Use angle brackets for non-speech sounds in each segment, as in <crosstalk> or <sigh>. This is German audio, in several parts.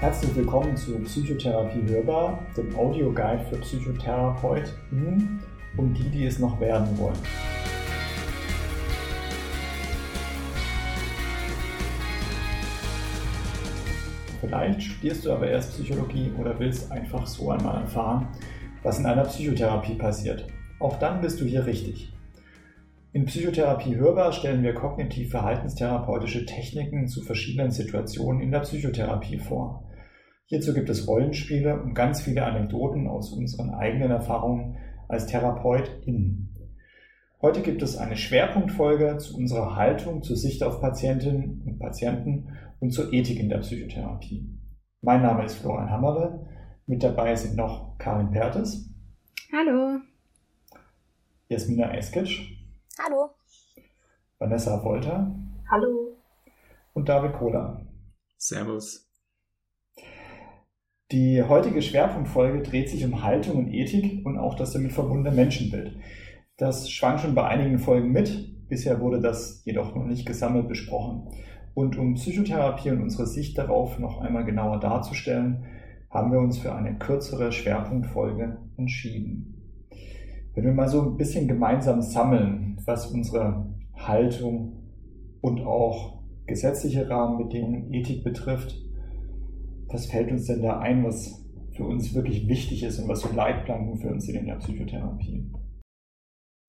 Herzlich willkommen zu Psychotherapie Hörbar, dem Audioguide für PsychotherapeutInnen und die, die es noch werden wollen. Vielleicht studierst du aber erst Psychologie oder willst einfach so einmal erfahren, was in einer Psychotherapie passiert. Auch dann bist du hier richtig. In Psychotherapie hörbar stellen wir kognitiv-verhaltenstherapeutische Techniken zu verschiedenen Situationen in der Psychotherapie vor. Hierzu gibt es Rollenspiele und ganz viele Anekdoten aus unseren eigenen Erfahrungen als TherapeutInnen. Heute gibt es eine Schwerpunktfolge zu unserer Haltung zur Sicht auf Patientinnen und Patienten und zur Ethik in der Psychotherapie. Mein Name ist Florian Hammere. Mit dabei sind noch Karin Pertes. Hallo. Jasmina Eskic. Hallo. Vanessa Wolter. Hallo. Und David Kohler. Servus. Die heutige Schwerpunktfolge dreht sich um Haltung und Ethik und auch das damit verbundene Menschenbild. Das schwang schon bei einigen Folgen mit. Bisher wurde das jedoch noch nicht gesammelt besprochen. Und um Psychotherapie und unsere Sicht darauf noch einmal genauer darzustellen, haben wir uns für eine kürzere Schwerpunktfolge entschieden. Wenn wir mal so ein bisschen gemeinsam sammeln, was unsere Haltung und auch gesetzliche Rahmenbedingungen, Ethik betrifft, was fällt uns denn da ein, was für uns wirklich wichtig ist und was für Leitplanken für uns sind in der Psychotherapie?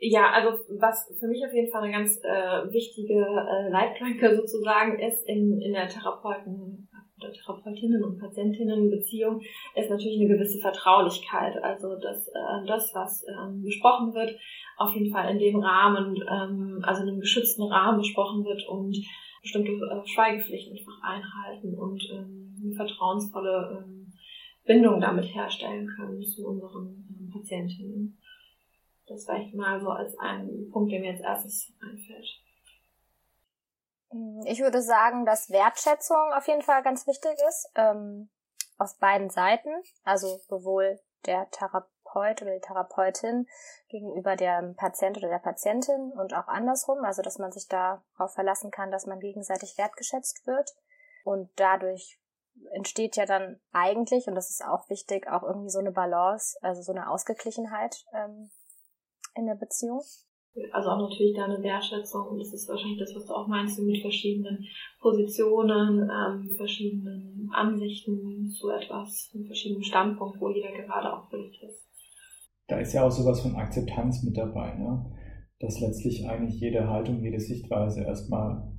Ja, also was für mich auf jeden Fall eine ganz äh, wichtige äh, Leitplanke sozusagen ist in, in der Therapeuten oder Therapeutinnen und Patientinnenbeziehung, ist natürlich eine gewisse Vertraulichkeit. Also dass äh, das, was ähm, besprochen wird, auf jeden Fall in dem Rahmen, ähm, also in einem geschützten Rahmen besprochen wird und bestimmte äh, Schweigepflichten einfach einhalten und ähm, eine vertrauensvolle ähm, Bindung damit herstellen können zu unseren ähm, Patientinnen. Das vielleicht mal so als ein Punkt, der mir als erstes einfällt. Ich würde sagen, dass Wertschätzung auf jeden Fall ganz wichtig ist, ähm, auf beiden Seiten, also sowohl der Therapeut oder die Therapeutin gegenüber dem Patient oder der Patientin und auch andersrum, also dass man sich darauf verlassen kann, dass man gegenseitig wertgeschätzt wird und dadurch entsteht ja dann eigentlich, und das ist auch wichtig, auch irgendwie so eine Balance, also so eine Ausgeglichenheit ähm, in der Beziehung? Also auch natürlich da eine Wertschätzung. Das ist wahrscheinlich das, was du auch meinst, mit verschiedenen Positionen, ähm, verschiedenen Ansichten zu etwas, einem verschiedenen Standpunkt, wo jeder gerade auch wirklich ist. Da ist ja auch sowas von Akzeptanz mit dabei, ne? dass letztlich eigentlich jede Haltung, jede Sichtweise erstmal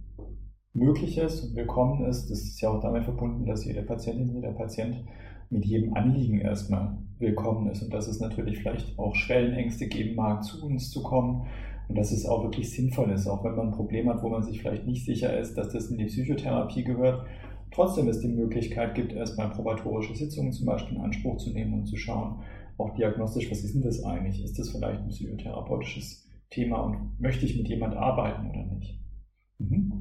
möglich ist und willkommen ist. Das ist ja auch damit verbunden, dass jede Patientin, jeder Patient mit jedem Anliegen erstmal willkommen ist und dass es natürlich vielleicht auch Schwellenängste geben mag, zu uns zu kommen und dass es auch wirklich sinnvoll ist, auch wenn man ein Problem hat, wo man sich vielleicht nicht sicher ist, dass das in die Psychotherapie gehört, trotzdem es die Möglichkeit gibt, erstmal probatorische Sitzungen zum Beispiel in Anspruch zu nehmen und zu schauen, auch diagnostisch, was ist denn das eigentlich? Ist das vielleicht ein psychotherapeutisches Thema und möchte ich mit jemand arbeiten oder nicht? Mhm.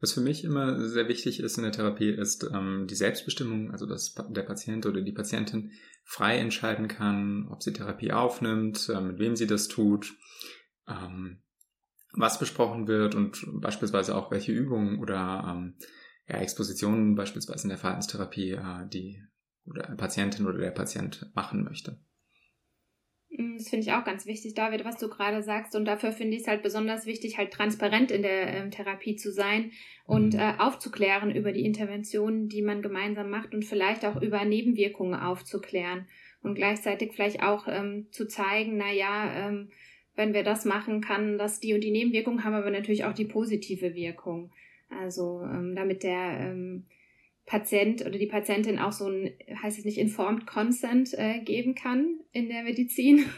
Was für mich immer sehr wichtig ist in der Therapie, ist ähm, die Selbstbestimmung, also dass der Patient oder die Patientin frei entscheiden kann, ob sie Therapie aufnimmt, äh, mit wem sie das tut, ähm, was besprochen wird und beispielsweise auch welche Übungen oder ähm, ja, Expositionen beispielsweise in der Verhaltenstherapie äh, die oder Patientin oder der Patient machen möchte. Mm, das finde ich auch ganz wichtig, David, was du gerade sagst. Und dafür finde ich es halt besonders wichtig, halt transparent in der ähm, Therapie zu sein und mhm. äh, aufzuklären über die Interventionen, die man gemeinsam macht und vielleicht auch über Nebenwirkungen aufzuklären. Und gleichzeitig vielleicht auch ähm, zu zeigen, na ja, ähm, wenn wir das machen, kann das die und die Nebenwirkungen haben, aber natürlich auch die positive Wirkung. Also ähm, damit der ähm, Patient oder die Patientin auch so ein, heißt es nicht, informed consent äh, geben kann in der Medizin. <laughs>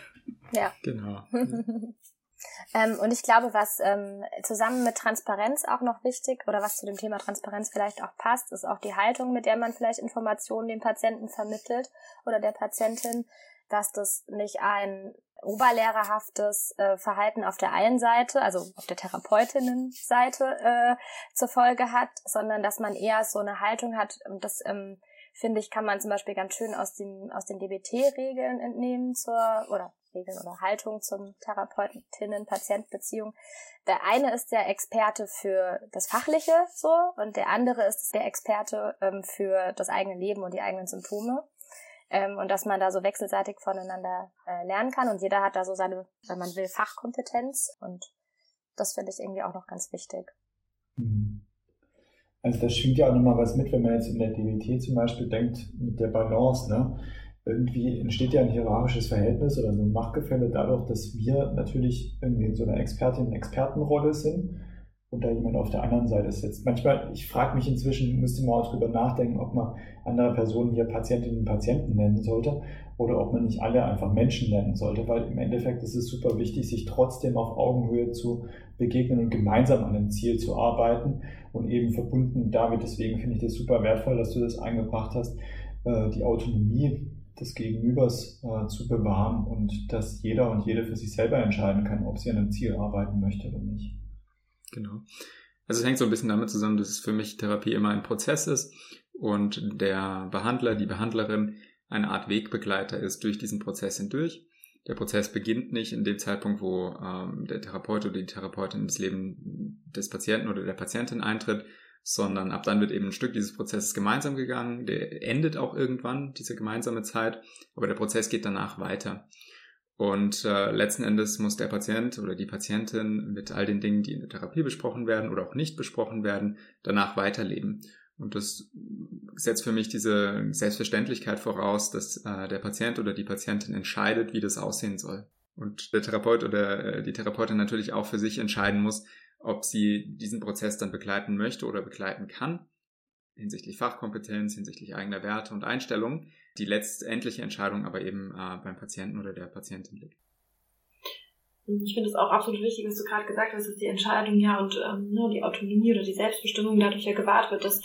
Ja. Genau. <laughs> ähm, und ich glaube, was ähm, zusammen mit Transparenz auch noch wichtig oder was zu dem Thema Transparenz vielleicht auch passt, ist auch die Haltung, mit der man vielleicht Informationen dem Patienten vermittelt oder der Patientin, dass das nicht ein oberlehrerhaftes äh, Verhalten auf der einen Seite, also auf der Therapeutinnenseite äh, zur Folge hat, sondern dass man eher so eine Haltung hat, und das ähm, finde ich, kann man zum Beispiel ganz schön aus, dem, aus den DBT-Regeln entnehmen zur, oder Regeln oder Haltung zum Therapeutinnen-Patient-Beziehung. Der eine ist der Experte für das Fachliche so und der andere ist der Experte ähm, für das eigene Leben und die eigenen Symptome. Ähm, und dass man da so wechselseitig voneinander äh, lernen kann und jeder hat da so seine, wenn man will, Fachkompetenz und das finde ich irgendwie auch noch ganz wichtig. Mhm. Also da schwingt ja auch nochmal was mit, wenn man jetzt in der DWT zum Beispiel denkt, mit der Balance, ne? Irgendwie entsteht ja ein hierarchisches Verhältnis oder so ein Machtgefälle dadurch, dass wir natürlich irgendwie in so einer Expertin-Expertenrolle sind und da jemand auf der anderen Seite sitzt. Manchmal, ich frage mich inzwischen, müsste man auch drüber nachdenken, ob man andere Personen hier Patientinnen und Patienten nennen sollte oder ob man nicht alle einfach Menschen nennen sollte, weil im Endeffekt ist es super wichtig, sich trotzdem auf Augenhöhe zu begegnen und gemeinsam an einem Ziel zu arbeiten und eben verbunden damit, deswegen finde ich das super wertvoll, dass du das eingebracht hast, äh, die Autonomie des Gegenübers äh, zu bewahren und dass jeder und jede für sich selber entscheiden kann, ob sie an einem Ziel arbeiten möchte oder nicht. Genau. Also es hängt so ein bisschen damit zusammen, dass es für mich Therapie immer ein Prozess ist und der Behandler, die Behandlerin eine Art Wegbegleiter ist durch diesen Prozess hindurch. Der Prozess beginnt nicht in dem Zeitpunkt, wo ähm, der Therapeut oder die Therapeutin ins Leben des Patienten oder der Patientin eintritt, sondern ab dann wird eben ein Stück dieses Prozesses gemeinsam gegangen. Der endet auch irgendwann, diese gemeinsame Zeit, aber der Prozess geht danach weiter. Und äh, letzten Endes muss der Patient oder die Patientin mit all den Dingen, die in der Therapie besprochen werden oder auch nicht besprochen werden, danach weiterleben. Und das setzt für mich diese Selbstverständlichkeit voraus, dass äh, der Patient oder die Patientin entscheidet, wie das aussehen soll. Und der Therapeut oder äh, die Therapeutin natürlich auch für sich entscheiden muss, ob sie diesen Prozess dann begleiten möchte oder begleiten kann, hinsichtlich Fachkompetenz, hinsichtlich eigener Werte und Einstellungen die letztendliche Entscheidung aber eben äh, beim Patienten oder der Patientin liegt. Ich finde es auch absolut wichtig, was du gerade gesagt hast, dass die Entscheidung ja und ähm, ne, die Autonomie oder die Selbstbestimmung dadurch ja gewahrt wird, dass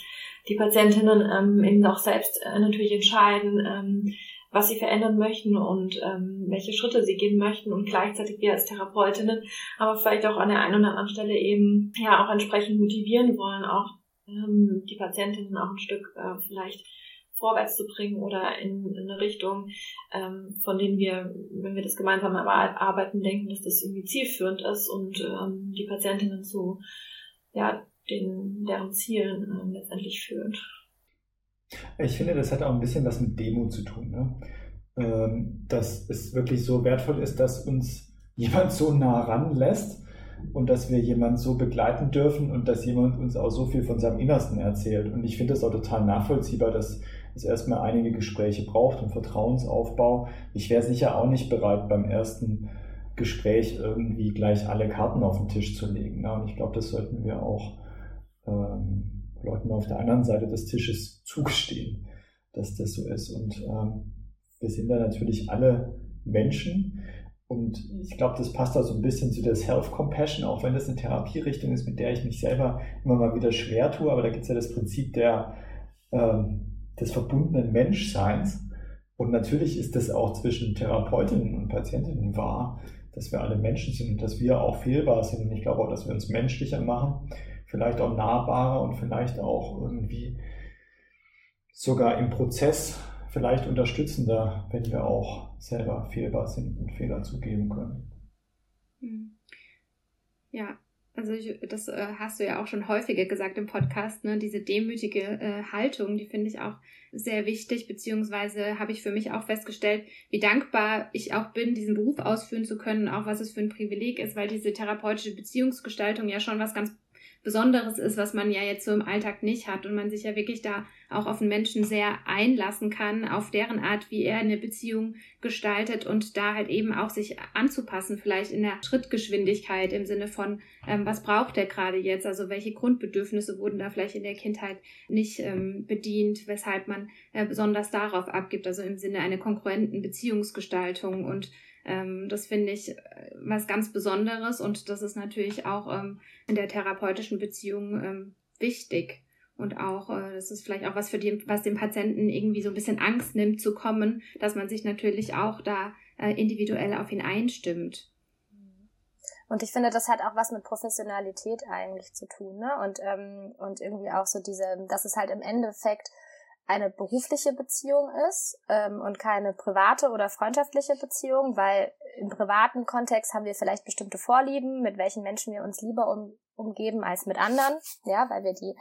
die Patientinnen ähm, eben auch selbst äh, natürlich entscheiden, ähm, was sie verändern möchten und ähm, welche Schritte sie gehen möchten und gleichzeitig wir als Therapeutinnen aber vielleicht auch an der einen oder anderen Stelle eben ja auch entsprechend motivieren wollen, auch ähm, die Patientinnen auch ein Stück äh, vielleicht vorwärts zu bringen oder in, in eine Richtung, ähm, von denen wir, wenn wir das gemeinsam arbeiten, denken, dass das irgendwie zielführend ist und ähm, die Patientinnen zu ja, den, deren Zielen ähm, letztendlich führt. Ich finde, das hat auch ein bisschen was mit Demo zu tun. Ne? Ähm, dass es wirklich so wertvoll ist, dass uns <laughs> jemand so nah ranlässt und dass wir jemand so begleiten dürfen und dass jemand uns auch so viel von seinem Innersten erzählt. Und ich finde das auch total nachvollziehbar, dass es erstmal einige Gespräche braucht und Vertrauensaufbau. Ich wäre sicher auch nicht bereit, beim ersten Gespräch irgendwie gleich alle Karten auf den Tisch zu legen. Ne? Und ich glaube, das sollten wir auch ähm, Leuten auf der anderen Seite des Tisches zugestehen, dass das so ist. Und ähm, wir sind da natürlich alle Menschen. Und ich glaube, das passt auch so ein bisschen zu der Self-Compassion, auch wenn das eine Therapierichtung ist, mit der ich mich selber immer mal wieder schwer tue. Aber da gibt es ja das Prinzip der ähm, des verbundenen Menschseins. Und natürlich ist das auch zwischen Therapeutinnen und Patientinnen wahr, dass wir alle Menschen sind und dass wir auch fehlbar sind. Und ich glaube auch, dass wir uns menschlicher machen, vielleicht auch nahbarer und vielleicht auch irgendwie sogar im Prozess vielleicht unterstützender, wenn wir auch selber fehlbar sind und Fehler zugeben können. Hm. Ja, also ich, das äh, hast du ja auch schon häufiger gesagt im Podcast, ne? Diese demütige äh, Haltung, die finde ich auch sehr wichtig, beziehungsweise habe ich für mich auch festgestellt, wie dankbar ich auch bin, diesen Beruf ausführen zu können, auch was es für ein Privileg ist, weil diese therapeutische Beziehungsgestaltung ja schon was ganz Besonderes ist, was man ja jetzt so im Alltag nicht hat und man sich ja wirklich da auch auf einen Menschen sehr einlassen kann, auf deren Art, wie er eine Beziehung gestaltet und da halt eben auch sich anzupassen, vielleicht in der Schrittgeschwindigkeit im Sinne von, ähm, was braucht er gerade jetzt, also welche Grundbedürfnisse wurden da vielleicht in der Kindheit nicht ähm, bedient, weshalb man äh, besonders darauf abgibt, also im Sinne einer konkurrenten Beziehungsgestaltung und ähm, das finde ich äh, was ganz Besonderes und das ist natürlich auch ähm, in der therapeutischen Beziehung ähm, wichtig. Und auch, äh, das ist vielleicht auch was für die, was dem Patienten irgendwie so ein bisschen Angst nimmt zu kommen, dass man sich natürlich auch da äh, individuell auf ihn einstimmt. Und ich finde, das hat auch was mit Professionalität eigentlich zu tun, ne? Und, ähm, und irgendwie auch so diese, dass es halt im Endeffekt eine berufliche Beziehung ist ähm, und keine private oder freundschaftliche Beziehung, weil im privaten Kontext haben wir vielleicht bestimmte Vorlieben, mit welchen Menschen wir uns lieber um, umgeben als mit anderen, ja, weil wir die,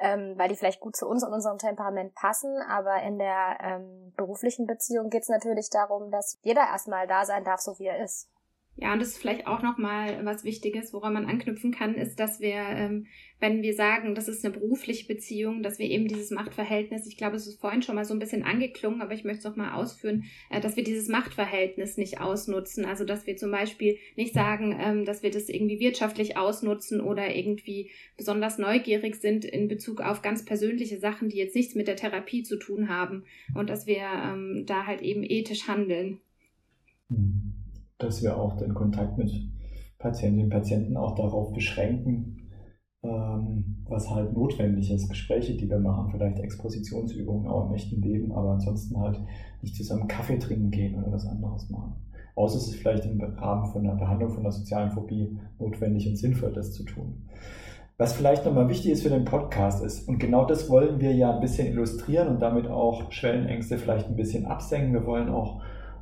ähm, weil die vielleicht gut zu uns und unserem Temperament passen. Aber in der ähm, beruflichen Beziehung geht es natürlich darum, dass jeder erstmal da sein darf, so wie er ist. Ja, und das ist vielleicht auch nochmal was Wichtiges, woran man anknüpfen kann, ist, dass wir, ähm, wenn wir sagen, das ist eine berufliche Beziehung, dass wir eben dieses Machtverhältnis, ich glaube, es ist vorhin schon mal so ein bisschen angeklungen, aber ich möchte es nochmal ausführen, äh, dass wir dieses Machtverhältnis nicht ausnutzen. Also, dass wir zum Beispiel nicht sagen, ähm, dass wir das irgendwie wirtschaftlich ausnutzen oder irgendwie besonders neugierig sind in Bezug auf ganz persönliche Sachen, die jetzt nichts mit der Therapie zu tun haben und dass wir ähm, da halt eben ethisch handeln. Mhm dass wir auch den Kontakt mit Patientinnen und Patienten auch darauf beschränken, ähm, was halt notwendig ist. Gespräche, die wir machen, vielleicht Expositionsübungen auch im echten Leben, aber ansonsten halt nicht zusammen Kaffee trinken gehen oder was anderes machen. Außer es ist vielleicht im Rahmen von der Behandlung von der sozialen Phobie notwendig und sinnvoll, das zu tun. Was vielleicht nochmal wichtig ist für den Podcast ist, und genau das wollen wir ja ein bisschen illustrieren und damit auch Schwellenängste vielleicht ein bisschen absenken. Wir wollen auch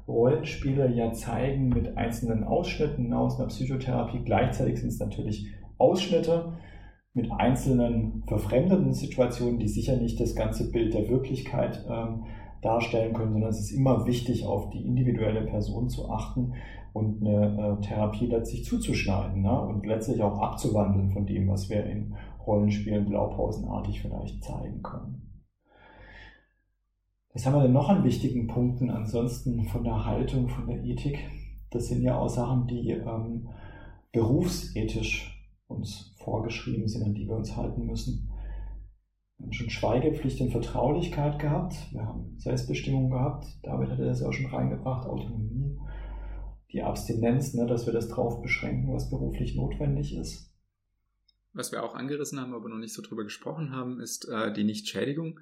Rollenspiele ja zeigen mit einzelnen Ausschnitten aus einer Psychotherapie. Gleichzeitig sind es natürlich Ausschnitte mit einzelnen verfremdenden Situationen, die sicher nicht das ganze Bild der Wirklichkeit ähm, darstellen können, sondern es ist immer wichtig, auf die individuelle Person zu achten und eine äh, Therapie letztlich zuzuschneiden ne? und letztlich auch abzuwandeln von dem, was wir in Rollenspielen blaupausenartig vielleicht zeigen können. Was haben wir denn noch an wichtigen Punkten ansonsten von der Haltung, von der Ethik? Das sind ja auch Sachen, die ähm, berufsethisch uns vorgeschrieben sind, an die wir uns halten müssen. Wir haben schon Schweigepflicht und Vertraulichkeit gehabt. Wir haben Selbstbestimmung gehabt. David hatte das auch schon reingebracht, Autonomie. Die Abstinenz, ne, dass wir das drauf beschränken, was beruflich notwendig ist. Was wir auch angerissen haben, aber noch nicht so drüber gesprochen haben, ist äh, die Nichtschädigung.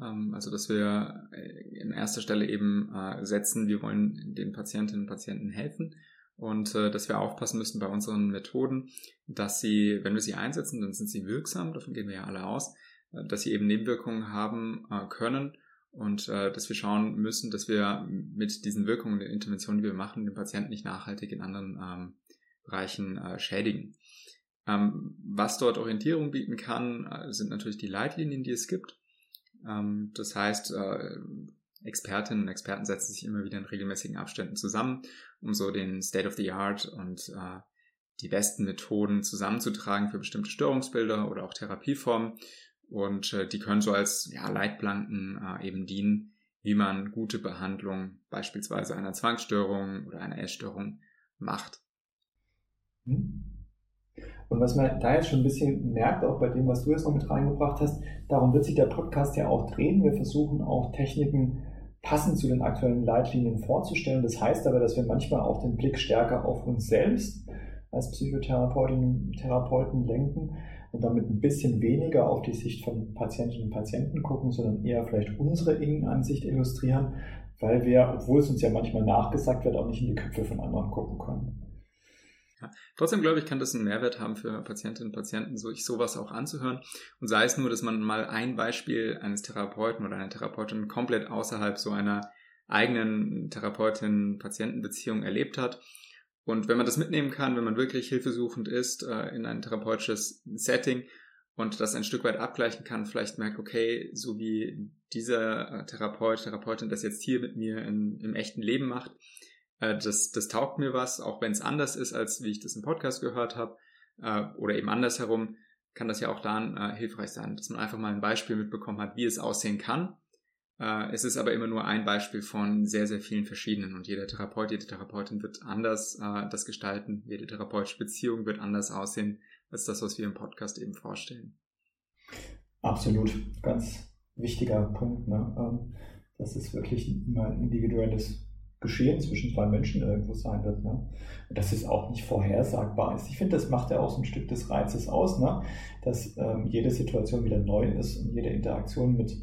Ähm, also, dass wir äh, in erster Stelle eben äh, setzen, wir wollen den Patientinnen und Patienten helfen und äh, dass wir aufpassen müssen bei unseren Methoden, dass sie, wenn wir sie einsetzen, dann sind sie wirksam, davon gehen wir ja alle aus, dass sie eben Nebenwirkungen haben können und dass wir schauen müssen, dass wir mit diesen Wirkungen der Interventionen, die wir machen, den Patienten nicht nachhaltig in anderen ähm, Bereichen schädigen. Ähm, was dort Orientierung bieten kann, sind natürlich die Leitlinien, die es gibt. Ähm, das heißt, äh, Expertinnen und Experten setzen sich immer wieder in regelmäßigen Abständen zusammen, um so den State of the Art und äh, die besten Methoden zusammenzutragen für bestimmte Störungsbilder oder auch Therapieformen. Und äh, die können so als ja, Leitplanken eben dienen, wie man gute Behandlung beispielsweise einer Zwangsstörung oder einer Essstörung macht. Hm. Und was man da jetzt schon ein bisschen merkt, auch bei dem, was du jetzt noch mit reingebracht hast, darum wird sich der Podcast ja auch drehen. Wir versuchen auch Techniken passend zu den aktuellen Leitlinien vorzustellen. Das heißt aber, dass wir manchmal auch den Blick stärker auf uns selbst als Psychotherapeutinnen und Therapeuten lenken und damit ein bisschen weniger auf die Sicht von Patientinnen und Patienten gucken, sondern eher vielleicht unsere Innenansicht illustrieren, weil wir, obwohl es uns ja manchmal nachgesagt wird, auch nicht in die Köpfe von anderen gucken können. Ja. Trotzdem glaube ich, kann das einen Mehrwert haben für Patientinnen und Patienten, sich sowas auch anzuhören. Und sei es nur, dass man mal ein Beispiel eines Therapeuten oder einer Therapeutin komplett außerhalb so einer eigenen Therapeutin-Patienten-Beziehung erlebt hat. Und wenn man das mitnehmen kann, wenn man wirklich hilfesuchend ist äh, in ein therapeutisches Setting und das ein Stück weit abgleichen kann, vielleicht merkt, okay, so wie dieser äh, Therapeut, Therapeutin das jetzt hier mit mir in, im echten Leben macht, äh, das, das taugt mir was, auch wenn es anders ist, als wie ich das im Podcast gehört habe. Äh, oder eben andersherum kann das ja auch dann äh, hilfreich sein, dass man einfach mal ein Beispiel mitbekommen hat, wie es aussehen kann. Äh, es ist aber immer nur ein Beispiel von sehr, sehr vielen verschiedenen und jeder Therapeut, jede Therapeutin wird anders äh, das gestalten. Jede therapeutische Beziehung wird anders aussehen als das, was wir im Podcast eben vorstellen. Absolut, ganz wichtiger Punkt, ne? Ähm, dass es wirklich immer ein individuelles Geschehen zwischen zwei Menschen irgendwo sein wird. Ne? Und dass es auch nicht vorhersagbar ist. Ich finde, das macht ja auch so ein Stück des Reizes aus, ne? dass ähm, jede Situation wieder neu ist und jede Interaktion mit,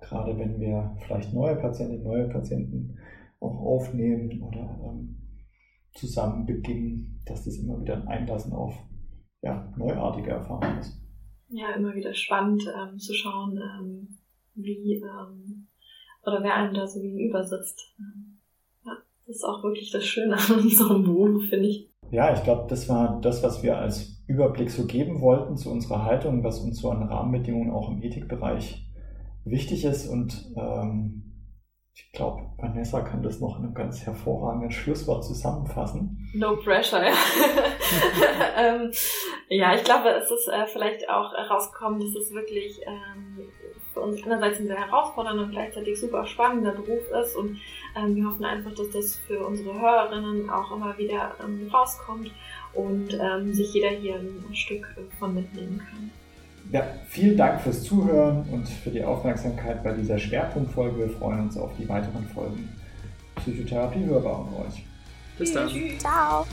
gerade wenn wir vielleicht neue Patientinnen, neue Patienten auch aufnehmen oder ähm, zusammen beginnen, dass das immer wieder ein Einlassen auf ja, neuartige Erfahrungen ist. Ja, immer wieder spannend ähm, zu schauen, ähm, wie ähm, oder wer einem da so gegenüber sitzt. Das ist auch wirklich das Schöne an <laughs> unserem Beruf, finde ich. Ja, ich glaube, das war das, was wir als Überblick so geben wollten zu unserer Haltung, was uns so an Rahmenbedingungen auch im Ethikbereich wichtig ist. Und ähm, ich glaube, Vanessa kann das noch in einem ganz hervorragenden Schlusswort zusammenfassen. No pressure, ja. <laughs> ähm, ja, ich glaube, es ist äh, vielleicht auch herausgekommen, dass es wirklich ähm, für uns einerseits ein sehr herausfordernder und gleichzeitig super spannender Beruf ist. Und ähm, wir hoffen einfach, dass das für unsere Hörerinnen auch immer wieder ähm, rauskommt und ähm, sich jeder hier ein Stück von mitnehmen kann. Ja, vielen Dank fürs Zuhören und für die Aufmerksamkeit bei dieser Schwerpunktfolge. Wir freuen uns auf die weiteren Folgen Psychotherapie hörbar und euch. Bis dann. Ciao.